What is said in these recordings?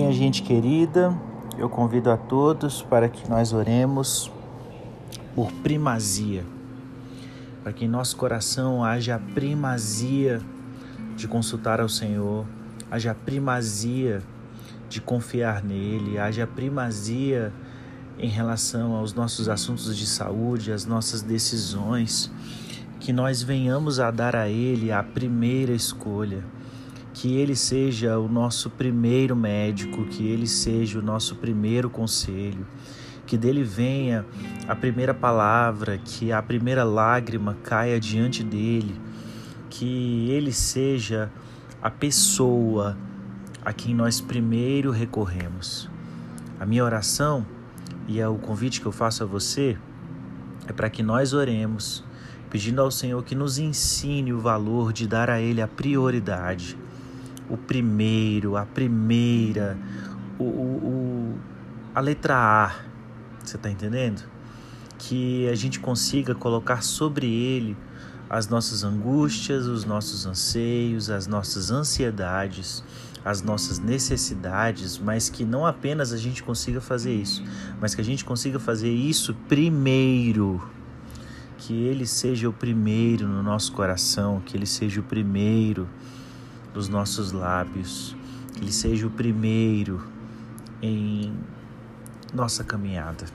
Minha gente querida, eu convido a todos para que nós oremos por primazia, para que em nosso coração haja a primazia de consultar ao Senhor, haja a primazia de confiar nele, haja a primazia em relação aos nossos assuntos de saúde, às nossas decisões, que nós venhamos a dar a ele a primeira escolha que Ele seja o nosso primeiro médico, que Ele seja o nosso primeiro conselho, que dele venha a primeira palavra, que a primeira lágrima caia diante dele, que Ele seja a pessoa a quem nós primeiro recorremos. A minha oração e é o convite que eu faço a você é para que nós oremos, pedindo ao Senhor que nos ensine o valor de dar a Ele a prioridade o primeiro, a primeira, o, o, a letra A. Você está entendendo? Que a gente consiga colocar sobre ele as nossas angústias, os nossos anseios, as nossas ansiedades, as nossas necessidades, mas que não apenas a gente consiga fazer isso, mas que a gente consiga fazer isso primeiro. Que ele seja o primeiro no nosso coração, que ele seja o primeiro dos nossos lábios, que Ele seja o primeiro em nossa caminhada.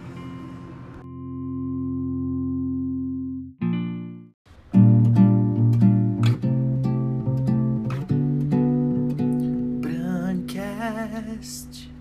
Branqueste